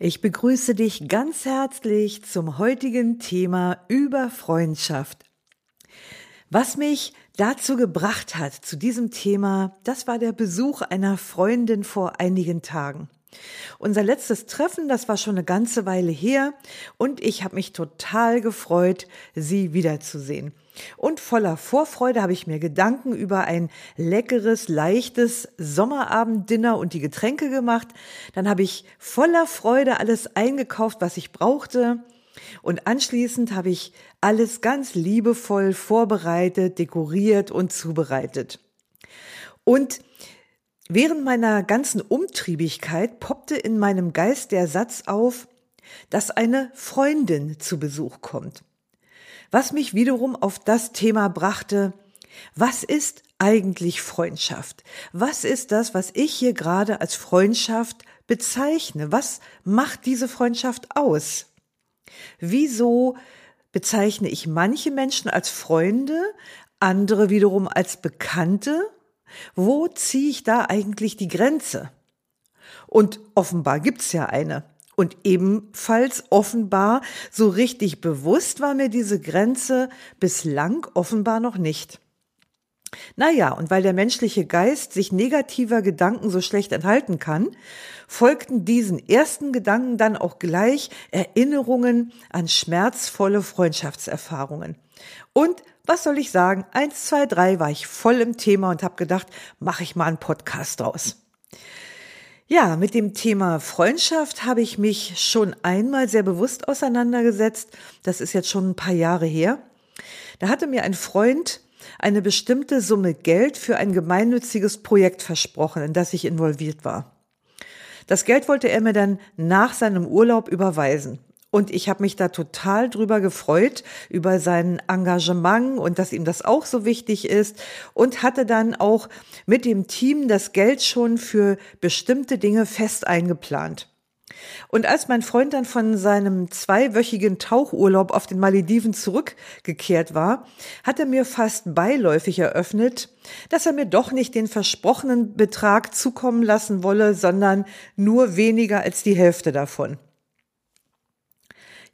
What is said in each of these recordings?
Ich begrüße dich ganz herzlich zum heutigen Thema über Freundschaft. Was mich dazu gebracht hat, zu diesem Thema, das war der Besuch einer Freundin vor einigen Tagen. Unser letztes Treffen, das war schon eine ganze Weile her und ich habe mich total gefreut, sie wiederzusehen. Und voller Vorfreude habe ich mir Gedanken über ein leckeres, leichtes Sommerabenddinner und die Getränke gemacht. Dann habe ich voller Freude alles eingekauft, was ich brauchte. Und anschließend habe ich alles ganz liebevoll vorbereitet, dekoriert und zubereitet. Und Während meiner ganzen Umtriebigkeit poppte in meinem Geist der Satz auf, dass eine Freundin zu Besuch kommt. Was mich wiederum auf das Thema brachte, was ist eigentlich Freundschaft? Was ist das, was ich hier gerade als Freundschaft bezeichne? Was macht diese Freundschaft aus? Wieso bezeichne ich manche Menschen als Freunde, andere wiederum als Bekannte wo ziehe ich da eigentlich die Grenze? Und offenbar gibt's ja eine. Und ebenfalls offenbar so richtig bewusst war mir diese Grenze bislang offenbar noch nicht. Naja, und weil der menschliche Geist sich negativer Gedanken so schlecht enthalten kann, folgten diesen ersten Gedanken dann auch gleich Erinnerungen an schmerzvolle Freundschaftserfahrungen. Und was soll ich sagen? Eins, zwei, drei war ich voll im Thema und habe gedacht, mache ich mal einen Podcast draus. Ja, mit dem Thema Freundschaft habe ich mich schon einmal sehr bewusst auseinandergesetzt. Das ist jetzt schon ein paar Jahre her. Da hatte mir ein Freund eine bestimmte Summe Geld für ein gemeinnütziges Projekt versprochen, in das ich involviert war. Das Geld wollte er mir dann nach seinem Urlaub überweisen. Und ich habe mich da total drüber gefreut, über sein Engagement und dass ihm das auch so wichtig ist und hatte dann auch mit dem Team das Geld schon für bestimmte Dinge fest eingeplant. Und als mein Freund dann von seinem zweiwöchigen Tauchurlaub auf den Malediven zurückgekehrt war, hat er mir fast beiläufig eröffnet, dass er mir doch nicht den versprochenen Betrag zukommen lassen wolle, sondern nur weniger als die Hälfte davon.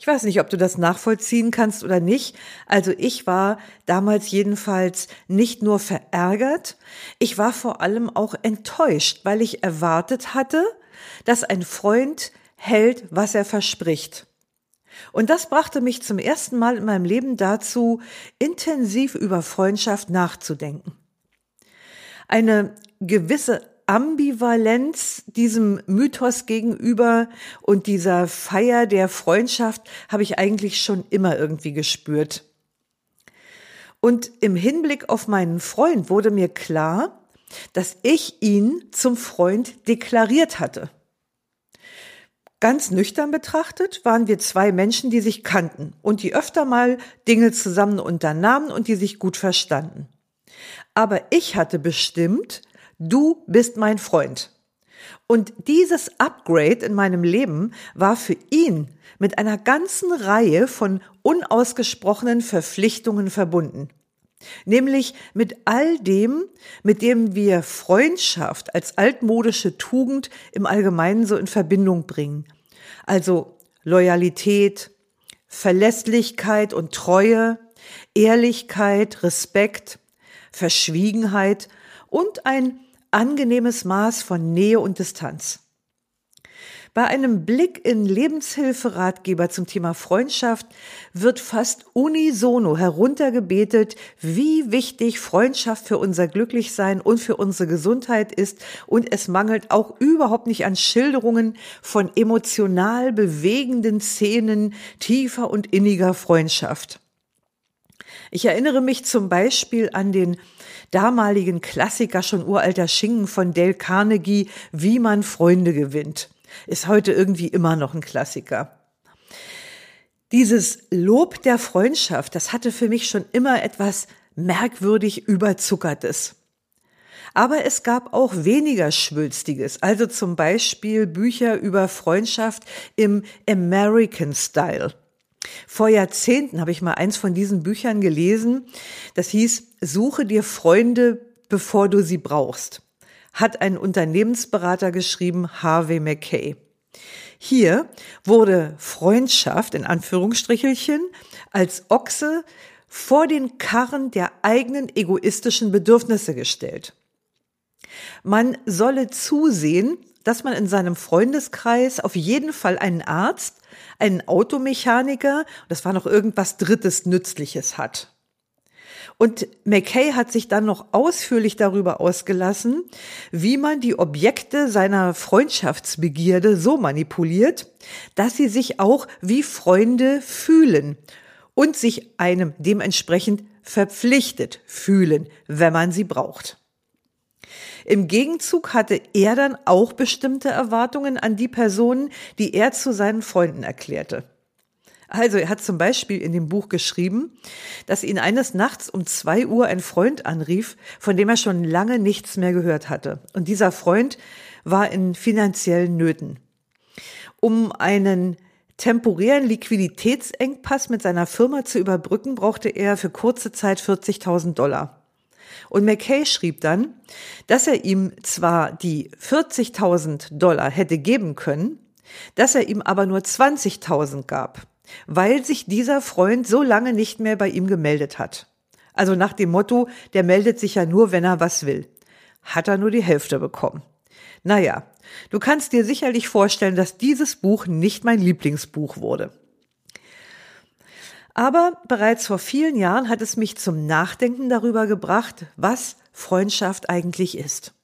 Ich weiß nicht, ob du das nachvollziehen kannst oder nicht. Also ich war damals jedenfalls nicht nur verärgert, ich war vor allem auch enttäuscht, weil ich erwartet hatte, dass ein Freund hält, was er verspricht. Und das brachte mich zum ersten Mal in meinem Leben dazu, intensiv über Freundschaft nachzudenken. Eine gewisse Ambivalenz diesem Mythos gegenüber und dieser Feier der Freundschaft habe ich eigentlich schon immer irgendwie gespürt. Und im Hinblick auf meinen Freund wurde mir klar, dass ich ihn zum Freund deklariert hatte. Ganz nüchtern betrachtet waren wir zwei Menschen, die sich kannten und die öfter mal Dinge zusammen unternahmen und die sich gut verstanden. Aber ich hatte bestimmt, Du bist mein Freund. Und dieses Upgrade in meinem Leben war für ihn mit einer ganzen Reihe von unausgesprochenen Verpflichtungen verbunden. Nämlich mit all dem, mit dem wir Freundschaft als altmodische Tugend im Allgemeinen so in Verbindung bringen. Also Loyalität, Verlässlichkeit und Treue, Ehrlichkeit, Respekt, Verschwiegenheit und ein angenehmes Maß von Nähe und Distanz. Bei einem Blick in Lebenshilferatgeber zum Thema Freundschaft wird fast unisono heruntergebetet, wie wichtig Freundschaft für unser Glücklichsein und für unsere Gesundheit ist und es mangelt auch überhaupt nicht an Schilderungen von emotional bewegenden Szenen tiefer und inniger Freundschaft. Ich erinnere mich zum Beispiel an den damaligen Klassiker schon uralter Schinken von Dale Carnegie, Wie man Freunde gewinnt. Ist heute irgendwie immer noch ein Klassiker. Dieses Lob der Freundschaft, das hatte für mich schon immer etwas merkwürdig überzuckertes. Aber es gab auch weniger Schwülstiges, also zum Beispiel Bücher über Freundschaft im American Style. Vor Jahrzehnten habe ich mal eins von diesen Büchern gelesen. Das hieß, suche dir Freunde, bevor du sie brauchst. Hat ein Unternehmensberater geschrieben, Harvey McKay. Hier wurde Freundschaft in Anführungsstrichelchen als Ochse vor den Karren der eigenen egoistischen Bedürfnisse gestellt. Man solle zusehen, dass man in seinem Freundeskreis auf jeden Fall einen Arzt, einen Automechaniker, das war noch irgendwas Drittes Nützliches hat. Und McKay hat sich dann noch ausführlich darüber ausgelassen, wie man die Objekte seiner Freundschaftsbegierde so manipuliert, dass sie sich auch wie Freunde fühlen und sich einem dementsprechend verpflichtet fühlen, wenn man sie braucht. Im Gegenzug hatte er dann auch bestimmte Erwartungen an die Personen, die er zu seinen Freunden erklärte. Also er hat zum Beispiel in dem Buch geschrieben, dass ihn eines Nachts um zwei Uhr ein Freund anrief, von dem er schon lange nichts mehr gehört hatte. Und dieser Freund war in finanziellen Nöten. Um einen temporären Liquiditätsengpass mit seiner Firma zu überbrücken, brauchte er für kurze Zeit 40.000 Dollar. Und McKay schrieb dann, dass er ihm zwar die 40.000 Dollar hätte geben können, dass er ihm aber nur 20.000 gab, weil sich dieser Freund so lange nicht mehr bei ihm gemeldet hat. Also nach dem Motto, der meldet sich ja nur, wenn er was will. Hat er nur die Hälfte bekommen. Naja, du kannst dir sicherlich vorstellen, dass dieses Buch nicht mein Lieblingsbuch wurde. Aber bereits vor vielen Jahren hat es mich zum Nachdenken darüber gebracht, was Freundschaft eigentlich ist.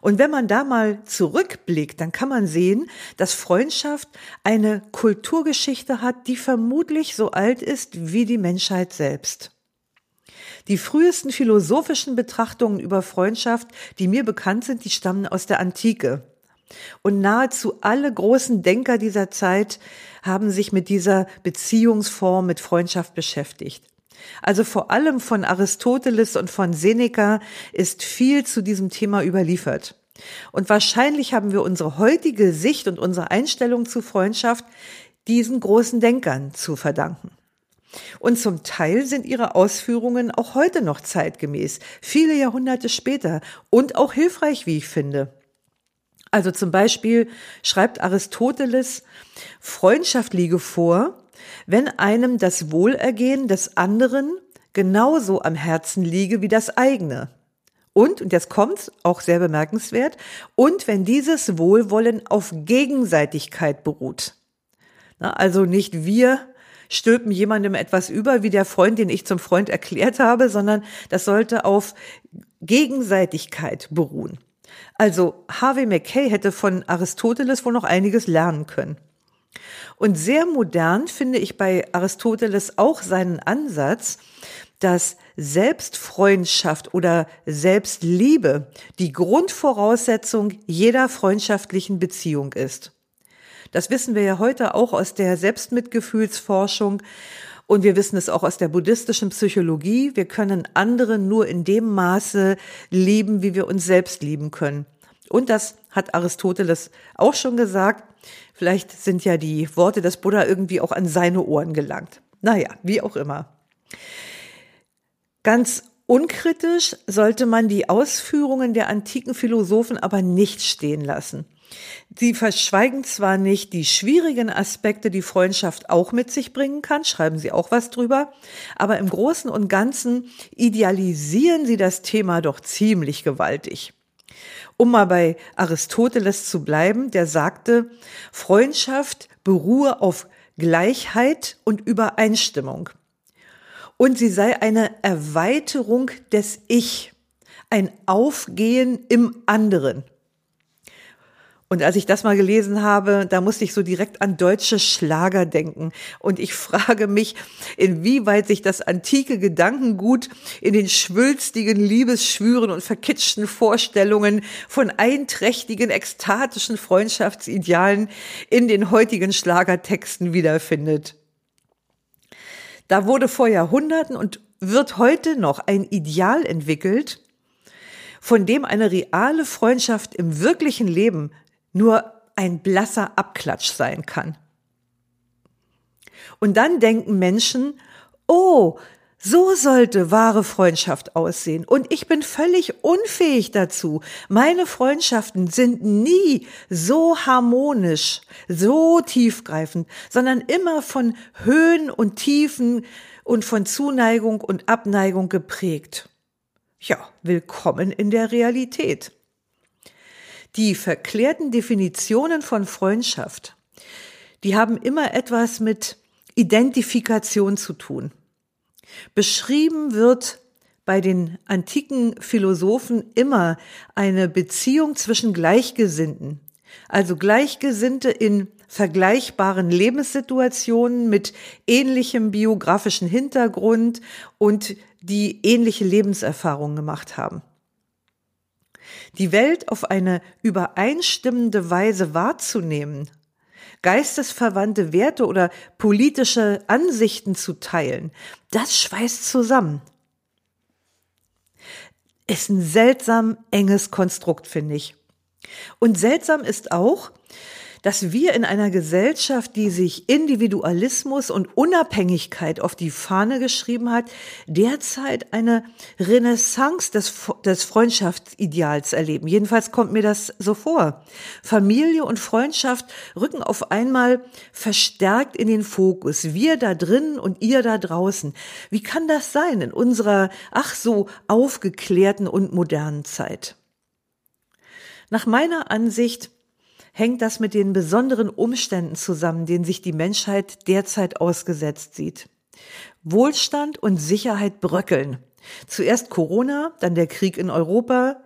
Und wenn man da mal zurückblickt, dann kann man sehen, dass Freundschaft eine Kulturgeschichte hat, die vermutlich so alt ist wie die Menschheit selbst. Die frühesten philosophischen Betrachtungen über Freundschaft, die mir bekannt sind, die stammen aus der Antike. Und nahezu alle großen Denker dieser Zeit haben sich mit dieser Beziehungsform, mit Freundschaft beschäftigt. Also vor allem von Aristoteles und von Seneca ist viel zu diesem Thema überliefert. Und wahrscheinlich haben wir unsere heutige Sicht und unsere Einstellung zu Freundschaft diesen großen Denkern zu verdanken. Und zum Teil sind ihre Ausführungen auch heute noch zeitgemäß, viele Jahrhunderte später und auch hilfreich, wie ich finde. Also zum Beispiel schreibt Aristoteles, Freundschaft liege vor, wenn einem das Wohlergehen des anderen genauso am Herzen liege wie das eigene. Und, und jetzt kommt's, auch sehr bemerkenswert, und wenn dieses Wohlwollen auf Gegenseitigkeit beruht. Na, also nicht wir stülpen jemandem etwas über, wie der Freund, den ich zum Freund erklärt habe, sondern das sollte auf Gegenseitigkeit beruhen. Also Harvey Mackay hätte von Aristoteles wohl noch einiges lernen können. Und sehr modern finde ich bei Aristoteles auch seinen Ansatz, dass Selbstfreundschaft oder Selbstliebe die Grundvoraussetzung jeder freundschaftlichen Beziehung ist. Das wissen wir ja heute auch aus der Selbstmitgefühlsforschung und wir wissen es auch aus der buddhistischen Psychologie. Wir können andere nur in dem Maße lieben, wie wir uns selbst lieben können. Und das hat Aristoteles auch schon gesagt. Vielleicht sind ja die Worte des Buddha irgendwie auch an seine Ohren gelangt. Naja, wie auch immer. Ganz unkritisch sollte man die Ausführungen der antiken Philosophen aber nicht stehen lassen. Sie verschweigen zwar nicht die schwierigen Aspekte, die Freundschaft auch mit sich bringen kann, schreiben sie auch was drüber, aber im Großen und Ganzen idealisieren sie das Thema doch ziemlich gewaltig. Um mal bei Aristoteles zu bleiben, der sagte, Freundschaft beruhe auf Gleichheit und Übereinstimmung. Und sie sei eine Erweiterung des Ich, ein Aufgehen im anderen. Und als ich das mal gelesen habe, da musste ich so direkt an deutsche Schlager denken. Und ich frage mich, inwieweit sich das antike Gedankengut in den schwülstigen Liebesschwüren und verkitschten Vorstellungen von einträchtigen, ekstatischen Freundschaftsidealen in den heutigen Schlagertexten wiederfindet. Da wurde vor Jahrhunderten und wird heute noch ein Ideal entwickelt, von dem eine reale Freundschaft im wirklichen Leben nur ein blasser Abklatsch sein kann. Und dann denken Menschen, oh, so sollte wahre Freundschaft aussehen. Und ich bin völlig unfähig dazu. Meine Freundschaften sind nie so harmonisch, so tiefgreifend, sondern immer von Höhen und Tiefen und von Zuneigung und Abneigung geprägt. Ja, willkommen in der Realität. Die verklärten Definitionen von Freundschaft, die haben immer etwas mit Identifikation zu tun. Beschrieben wird bei den antiken Philosophen immer eine Beziehung zwischen Gleichgesinnten, also Gleichgesinnte in vergleichbaren Lebenssituationen mit ähnlichem biografischen Hintergrund und die ähnliche Lebenserfahrungen gemacht haben die Welt auf eine übereinstimmende Weise wahrzunehmen, geistesverwandte Werte oder politische Ansichten zu teilen, das schweißt zusammen. Ist ein seltsam enges Konstrukt, finde ich. Und seltsam ist auch, dass wir in einer Gesellschaft, die sich Individualismus und Unabhängigkeit auf die Fahne geschrieben hat, derzeit eine Renaissance des, des Freundschaftsideals erleben. Jedenfalls kommt mir das so vor. Familie und Freundschaft rücken auf einmal verstärkt in den Fokus. Wir da drinnen und ihr da draußen. Wie kann das sein in unserer ach so aufgeklärten und modernen Zeit? Nach meiner Ansicht hängt das mit den besonderen Umständen zusammen, denen sich die Menschheit derzeit ausgesetzt sieht. Wohlstand und Sicherheit bröckeln. Zuerst Corona, dann der Krieg in Europa,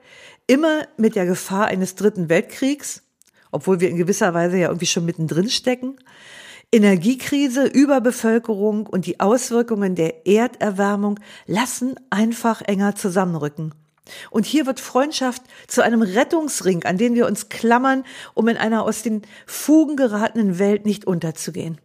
immer mit der Gefahr eines dritten Weltkriegs, obwohl wir in gewisser Weise ja irgendwie schon mittendrin stecken. Energiekrise, Überbevölkerung und die Auswirkungen der Erderwärmung lassen einfach enger zusammenrücken. Und hier wird Freundschaft zu einem Rettungsring, an den wir uns klammern, um in einer aus den Fugen geratenen Welt nicht unterzugehen.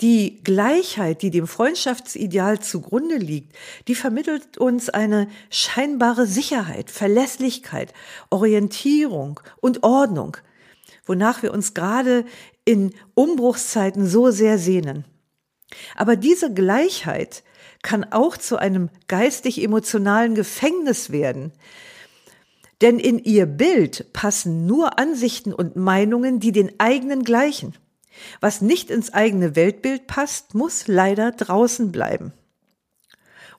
Die Gleichheit, die dem Freundschaftsideal zugrunde liegt, die vermittelt uns eine scheinbare Sicherheit, Verlässlichkeit, Orientierung und Ordnung, wonach wir uns gerade in Umbruchszeiten so sehr sehnen. Aber diese Gleichheit kann auch zu einem geistig-emotionalen Gefängnis werden. Denn in ihr Bild passen nur Ansichten und Meinungen, die den eigenen gleichen. Was nicht ins eigene Weltbild passt, muss leider draußen bleiben.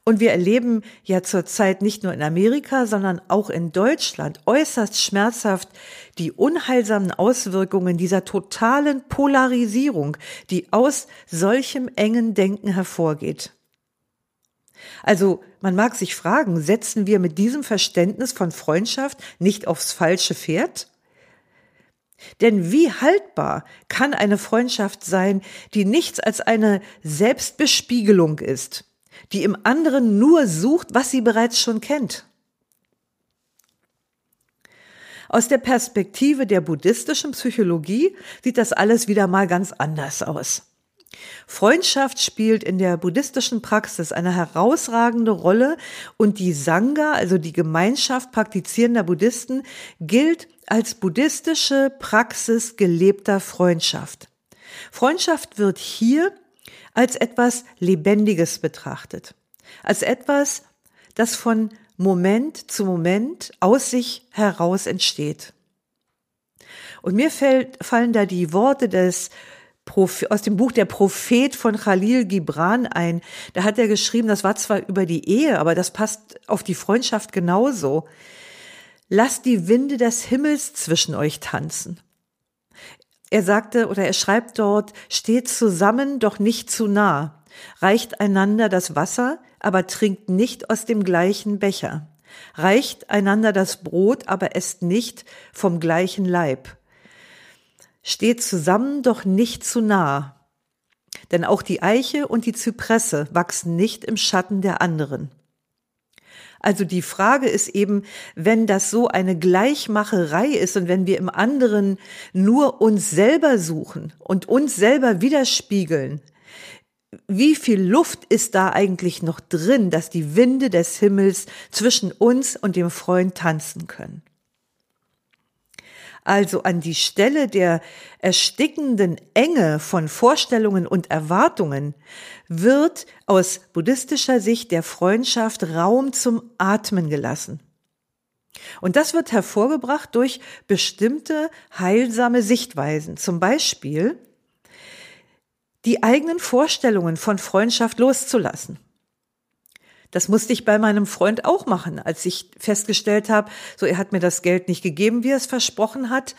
Und wir erleben ja zurzeit nicht nur in Amerika, sondern auch in Deutschland äußerst schmerzhaft die unheilsamen Auswirkungen dieser totalen Polarisierung, die aus solchem engen Denken hervorgeht. Also man mag sich fragen, setzen wir mit diesem Verständnis von Freundschaft nicht aufs falsche Pferd? Denn wie haltbar kann eine Freundschaft sein, die nichts als eine Selbstbespiegelung ist, die im anderen nur sucht, was sie bereits schon kennt? Aus der Perspektive der buddhistischen Psychologie sieht das alles wieder mal ganz anders aus. Freundschaft spielt in der buddhistischen Praxis eine herausragende Rolle und die Sangha, also die Gemeinschaft praktizierender Buddhisten, gilt als buddhistische Praxis gelebter Freundschaft. Freundschaft wird hier als etwas Lebendiges betrachtet, als etwas, das von Moment zu Moment aus sich heraus entsteht. Und mir fällt, fallen da die Worte des aus dem Buch Der Prophet von Khalil Gibran ein. Da hat er geschrieben, das war zwar über die Ehe, aber das passt auf die Freundschaft genauso. Lasst die Winde des Himmels zwischen euch tanzen. Er sagte oder er schreibt dort, steht zusammen, doch nicht zu nah. Reicht einander das Wasser, aber trinkt nicht aus dem gleichen Becher. Reicht einander das Brot, aber esst nicht vom gleichen Leib. Steht zusammen, doch nicht zu nah. Denn auch die Eiche und die Zypresse wachsen nicht im Schatten der anderen. Also die Frage ist eben, wenn das so eine Gleichmacherei ist und wenn wir im anderen nur uns selber suchen und uns selber widerspiegeln, wie viel Luft ist da eigentlich noch drin, dass die Winde des Himmels zwischen uns und dem Freund tanzen können? Also an die Stelle der erstickenden Enge von Vorstellungen und Erwartungen wird aus buddhistischer Sicht der Freundschaft Raum zum Atmen gelassen. Und das wird hervorgebracht durch bestimmte heilsame Sichtweisen. Zum Beispiel die eigenen Vorstellungen von Freundschaft loszulassen. Das musste ich bei meinem Freund auch machen, als ich festgestellt habe, so er hat mir das Geld nicht gegeben, wie er es versprochen hat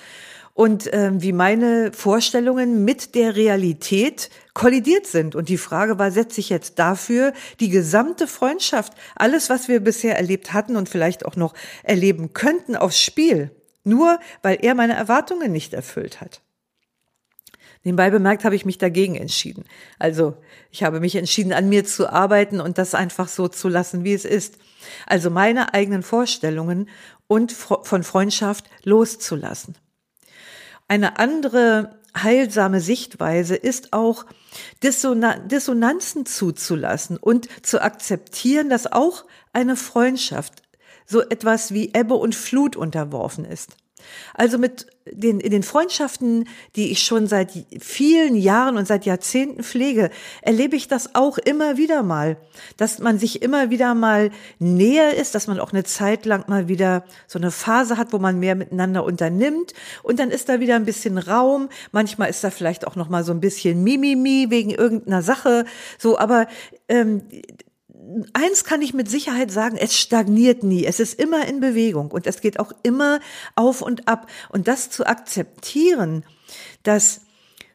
und äh, wie meine Vorstellungen mit der Realität kollidiert sind. Und die Frage war, setze ich jetzt dafür die gesamte Freundschaft, alles, was wir bisher erlebt hatten und vielleicht auch noch erleben könnten, aufs Spiel, nur weil er meine Erwartungen nicht erfüllt hat. Nebenbei bemerkt habe ich mich dagegen entschieden. Also ich habe mich entschieden, an mir zu arbeiten und das einfach so zu lassen, wie es ist. Also meine eigenen Vorstellungen und von Freundschaft loszulassen. Eine andere heilsame Sichtweise ist auch Dissonanzen zuzulassen und zu akzeptieren, dass auch eine Freundschaft so etwas wie Ebbe und Flut unterworfen ist. Also mit den, in den Freundschaften, die ich schon seit vielen Jahren und seit Jahrzehnten pflege, erlebe ich das auch immer wieder mal, dass man sich immer wieder mal näher ist, dass man auch eine Zeit lang mal wieder so eine Phase hat, wo man mehr miteinander unternimmt und dann ist da wieder ein bisschen Raum. Manchmal ist da vielleicht auch noch mal so ein bisschen Mimimi wegen irgendeiner Sache, so, aber ähm, eins kann ich mit Sicherheit sagen, es stagniert nie. Es ist immer in Bewegung und es geht auch immer auf und ab. Und das zu akzeptieren, dass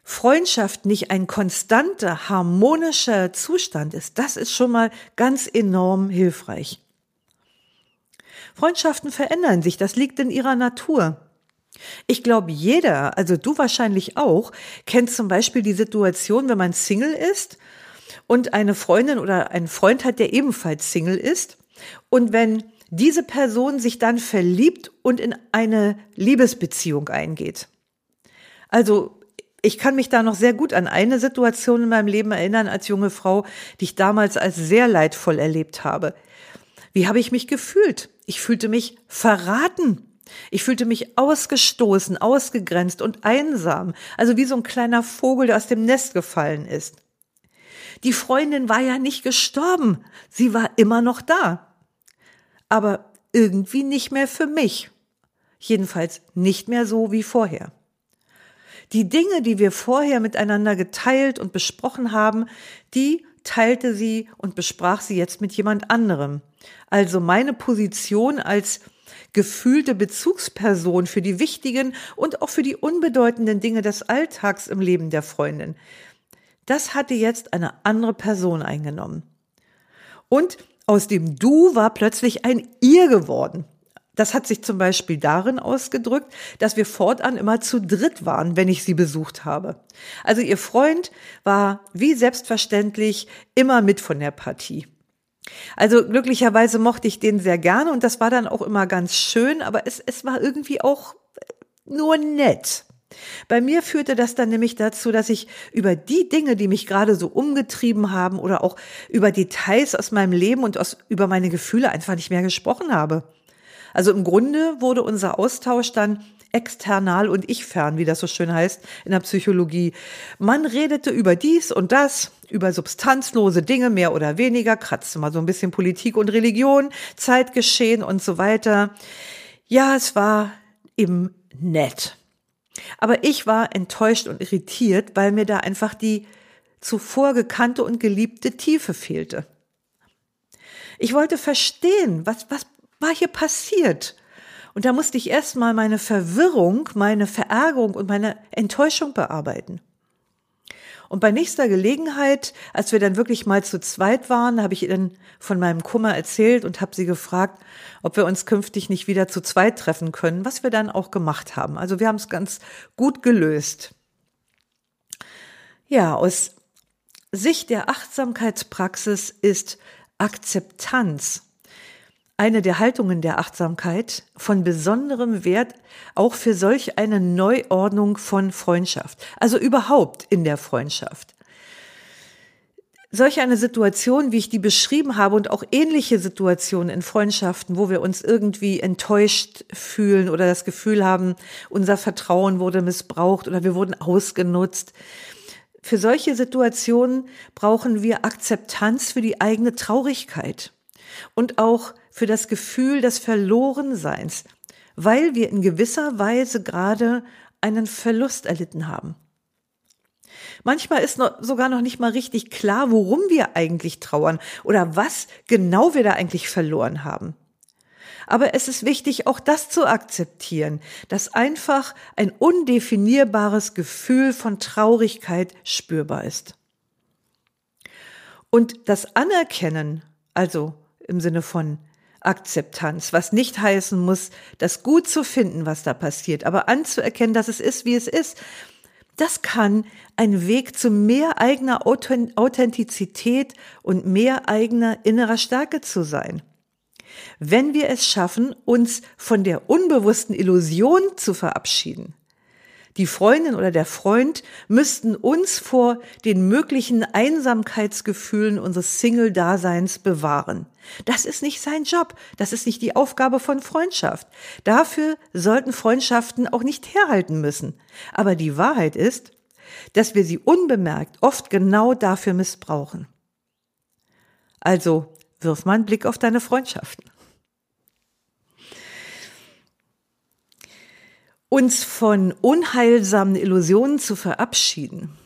Freundschaft nicht ein konstanter, harmonischer Zustand ist, das ist schon mal ganz enorm hilfreich. Freundschaften verändern sich, das liegt in ihrer Natur. Ich glaube, jeder, also du wahrscheinlich auch, kennt zum Beispiel die Situation, wenn man Single ist und eine Freundin oder ein Freund hat, der ebenfalls Single ist. Und wenn diese Person sich dann verliebt und in eine Liebesbeziehung eingeht. Also ich kann mich da noch sehr gut an eine Situation in meinem Leben erinnern als junge Frau, die ich damals als sehr leidvoll erlebt habe. Wie habe ich mich gefühlt? Ich fühlte mich verraten. Ich fühlte mich ausgestoßen, ausgegrenzt und einsam, also wie so ein kleiner Vogel, der aus dem Nest gefallen ist. Die Freundin war ja nicht gestorben, sie war immer noch da. Aber irgendwie nicht mehr für mich. Jedenfalls nicht mehr so wie vorher. Die Dinge, die wir vorher miteinander geteilt und besprochen haben, die teilte sie und besprach sie jetzt mit jemand anderem. Also meine Position als gefühlte Bezugsperson für die wichtigen und auch für die unbedeutenden Dinge des Alltags im Leben der Freundin das hatte jetzt eine andere Person eingenommen. Und aus dem Du war plötzlich ein Ihr geworden. Das hat sich zum Beispiel darin ausgedrückt, dass wir fortan immer zu dritt waren, wenn ich sie besucht habe. Also ihr Freund war wie selbstverständlich immer mit von der Partie. Also glücklicherweise mochte ich den sehr gerne und das war dann auch immer ganz schön, aber es, es war irgendwie auch nur nett. Bei mir führte das dann nämlich dazu, dass ich über die Dinge, die mich gerade so umgetrieben haben oder auch über Details aus meinem Leben und aus, über meine Gefühle einfach nicht mehr gesprochen habe. Also im Grunde wurde unser Austausch dann external und ich fern, wie das so schön heißt in der Psychologie. Man redete über dies und das, über substanzlose Dinge mehr oder weniger, kratzte mal so ein bisschen Politik und Religion, Zeitgeschehen und so weiter. Ja, es war eben nett. Aber ich war enttäuscht und irritiert, weil mir da einfach die zuvor gekannte und geliebte Tiefe fehlte. Ich wollte verstehen, was, was war hier passiert? Und da musste ich erstmal meine Verwirrung, meine Verärgerung und meine Enttäuschung bearbeiten. Und bei nächster Gelegenheit, als wir dann wirklich mal zu zweit waren, habe ich ihr von meinem Kummer erzählt und habe sie gefragt, ob wir uns künftig nicht wieder zu zweit treffen können, was wir dann auch gemacht haben. Also wir haben es ganz gut gelöst. Ja, aus Sicht der Achtsamkeitspraxis ist Akzeptanz eine der Haltungen der Achtsamkeit von besonderem Wert auch für solch eine Neuordnung von Freundschaft, also überhaupt in der Freundschaft. Solch eine Situation, wie ich die beschrieben habe und auch ähnliche Situationen in Freundschaften, wo wir uns irgendwie enttäuscht fühlen oder das Gefühl haben, unser Vertrauen wurde missbraucht oder wir wurden ausgenutzt. Für solche Situationen brauchen wir Akzeptanz für die eigene Traurigkeit und auch für das Gefühl des Verlorenseins, weil wir in gewisser Weise gerade einen Verlust erlitten haben. Manchmal ist noch, sogar noch nicht mal richtig klar, worum wir eigentlich trauern oder was genau wir da eigentlich verloren haben. Aber es ist wichtig, auch das zu akzeptieren, dass einfach ein undefinierbares Gefühl von Traurigkeit spürbar ist. Und das Anerkennen, also im Sinne von Akzeptanz, was nicht heißen muss, das gut zu finden, was da passiert, aber anzuerkennen, dass es ist, wie es ist. Das kann ein Weg zu mehr eigener Authentizität und mehr eigener innerer Stärke zu sein. Wenn wir es schaffen, uns von der unbewussten Illusion zu verabschieden, die Freundin oder der Freund müssten uns vor den möglichen Einsamkeitsgefühlen unseres Single-Daseins bewahren. Das ist nicht sein Job. Das ist nicht die Aufgabe von Freundschaft. Dafür sollten Freundschaften auch nicht herhalten müssen. Aber die Wahrheit ist, dass wir sie unbemerkt oft genau dafür missbrauchen. Also wirf mal einen Blick auf deine Freundschaften. Uns von unheilsamen Illusionen zu verabschieden,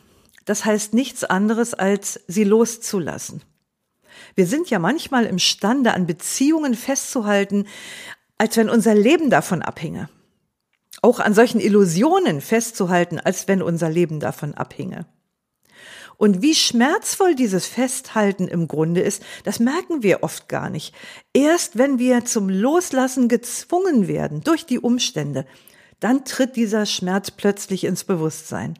das heißt nichts anderes als sie loszulassen. Wir sind ja manchmal imstande, an Beziehungen festzuhalten, als wenn unser Leben davon abhinge. Auch an solchen Illusionen festzuhalten, als wenn unser Leben davon abhinge. Und wie schmerzvoll dieses Festhalten im Grunde ist, das merken wir oft gar nicht. Erst wenn wir zum Loslassen gezwungen werden durch die Umstände, dann tritt dieser Schmerz plötzlich ins Bewusstsein.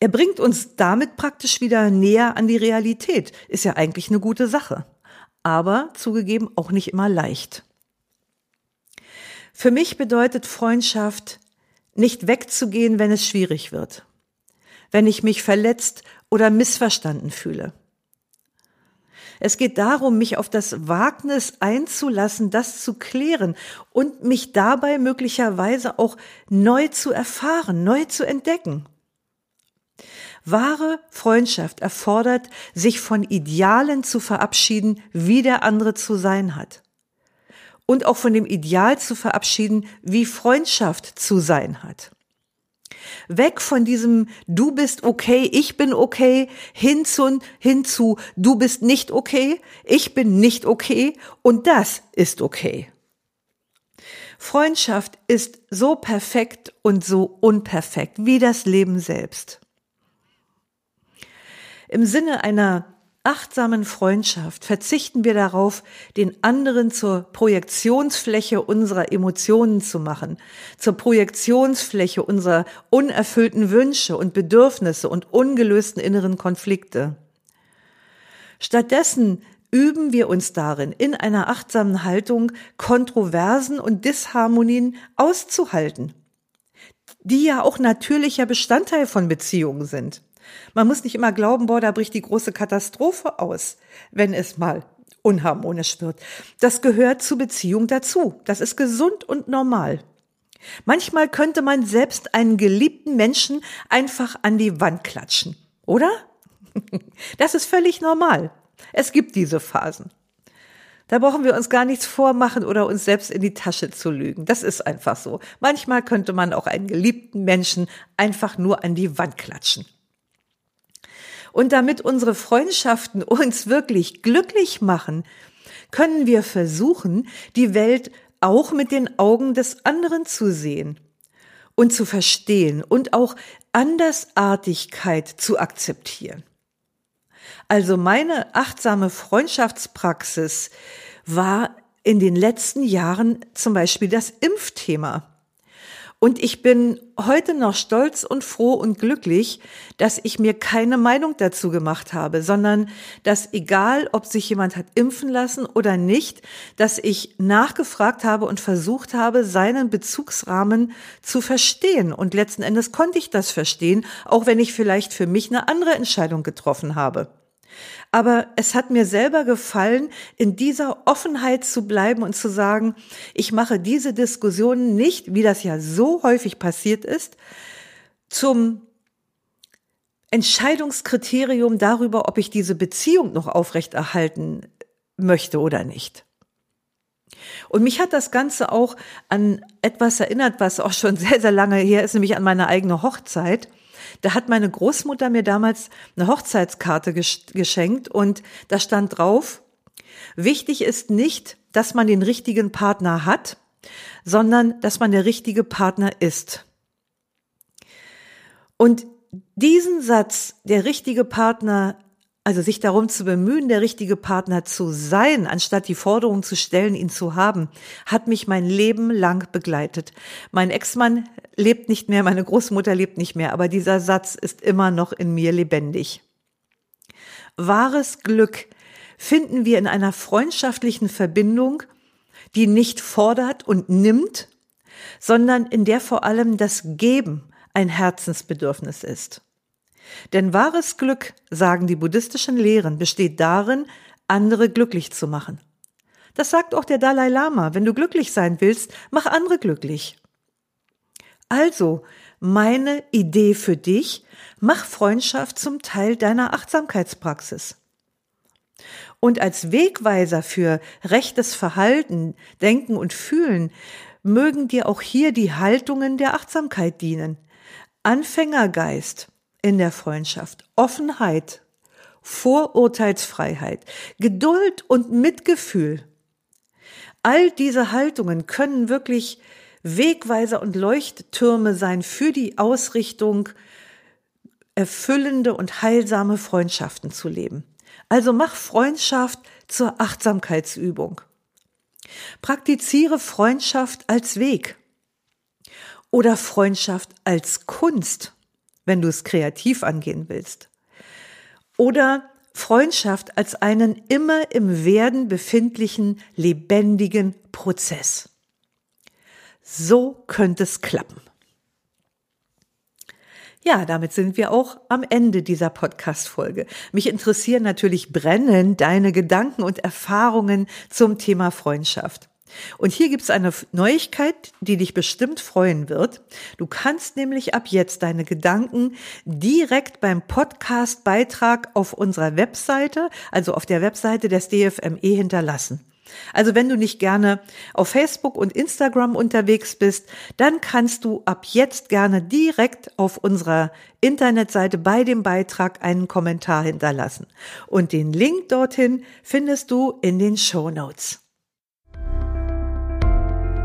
Er bringt uns damit praktisch wieder näher an die Realität. Ist ja eigentlich eine gute Sache. Aber zugegeben auch nicht immer leicht. Für mich bedeutet Freundschaft, nicht wegzugehen, wenn es schwierig wird. Wenn ich mich verletzt oder missverstanden fühle. Es geht darum, mich auf das Wagnis einzulassen, das zu klären und mich dabei möglicherweise auch neu zu erfahren, neu zu entdecken. Wahre Freundschaft erfordert, sich von Idealen zu verabschieden, wie der andere zu sein hat. Und auch von dem Ideal zu verabschieden, wie Freundschaft zu sein hat. Weg von diesem Du bist okay, ich bin okay, hin zu, hin zu Du bist nicht okay, ich bin nicht okay und das ist okay. Freundschaft ist so perfekt und so unperfekt wie das Leben selbst. Im Sinne einer achtsamen Freundschaft verzichten wir darauf, den anderen zur Projektionsfläche unserer Emotionen zu machen, zur Projektionsfläche unserer unerfüllten Wünsche und Bedürfnisse und ungelösten inneren Konflikte. Stattdessen üben wir uns darin, in einer achtsamen Haltung Kontroversen und Disharmonien auszuhalten, die ja auch natürlicher Bestandteil von Beziehungen sind. Man muss nicht immer glauben, boah, da bricht die große Katastrophe aus, wenn es mal unharmonisch wird. Das gehört zur Beziehung dazu. Das ist gesund und normal. Manchmal könnte man selbst einen geliebten Menschen einfach an die Wand klatschen, oder? Das ist völlig normal. Es gibt diese Phasen. Da brauchen wir uns gar nichts vormachen oder uns selbst in die Tasche zu lügen. Das ist einfach so. Manchmal könnte man auch einen geliebten Menschen einfach nur an die Wand klatschen. Und damit unsere Freundschaften uns wirklich glücklich machen, können wir versuchen, die Welt auch mit den Augen des anderen zu sehen und zu verstehen und auch Andersartigkeit zu akzeptieren. Also meine achtsame Freundschaftspraxis war in den letzten Jahren zum Beispiel das Impfthema. Und ich bin heute noch stolz und froh und glücklich, dass ich mir keine Meinung dazu gemacht habe, sondern dass egal, ob sich jemand hat impfen lassen oder nicht, dass ich nachgefragt habe und versucht habe, seinen Bezugsrahmen zu verstehen. Und letzten Endes konnte ich das verstehen, auch wenn ich vielleicht für mich eine andere Entscheidung getroffen habe. Aber es hat mir selber gefallen, in dieser Offenheit zu bleiben und zu sagen, ich mache diese Diskussionen nicht, wie das ja so häufig passiert ist, zum Entscheidungskriterium darüber, ob ich diese Beziehung noch aufrechterhalten möchte oder nicht. Und mich hat das Ganze auch an etwas erinnert, was auch schon sehr, sehr lange her ist, nämlich an meine eigene Hochzeit. Da hat meine Großmutter mir damals eine Hochzeitskarte geschenkt und da stand drauf, wichtig ist nicht, dass man den richtigen Partner hat, sondern dass man der richtige Partner ist. Und diesen Satz, der richtige Partner also sich darum zu bemühen, der richtige Partner zu sein, anstatt die Forderung zu stellen, ihn zu haben, hat mich mein Leben lang begleitet. Mein Ex-Mann lebt nicht mehr, meine Großmutter lebt nicht mehr, aber dieser Satz ist immer noch in mir lebendig. Wahres Glück finden wir in einer freundschaftlichen Verbindung, die nicht fordert und nimmt, sondern in der vor allem das Geben ein Herzensbedürfnis ist. Denn wahres Glück, sagen die buddhistischen Lehren, besteht darin, andere glücklich zu machen. Das sagt auch der Dalai Lama. Wenn du glücklich sein willst, mach andere glücklich. Also, meine Idee für dich, mach Freundschaft zum Teil deiner Achtsamkeitspraxis. Und als Wegweiser für rechtes Verhalten, Denken und Fühlen mögen dir auch hier die Haltungen der Achtsamkeit dienen. Anfängergeist, in der Freundschaft, Offenheit, Vorurteilsfreiheit, Geduld und Mitgefühl. All diese Haltungen können wirklich Wegweiser und Leuchttürme sein für die Ausrichtung, erfüllende und heilsame Freundschaften zu leben. Also mach Freundschaft zur Achtsamkeitsübung. Praktiziere Freundschaft als Weg oder Freundschaft als Kunst wenn du es kreativ angehen willst. Oder Freundschaft als einen immer im Werden befindlichen, lebendigen Prozess. So könnte es klappen. Ja, damit sind wir auch am Ende dieser Podcast-Folge. Mich interessieren natürlich brennend deine Gedanken und Erfahrungen zum Thema Freundschaft. Und hier gibt es eine Neuigkeit, die dich bestimmt freuen wird. Du kannst nämlich ab jetzt deine Gedanken direkt beim Podcast-Beitrag auf unserer Webseite, also auf der Webseite des DFME hinterlassen. Also wenn du nicht gerne auf Facebook und Instagram unterwegs bist, dann kannst du ab jetzt gerne direkt auf unserer Internetseite bei dem Beitrag einen Kommentar hinterlassen. Und den Link dorthin findest du in den Show Notes.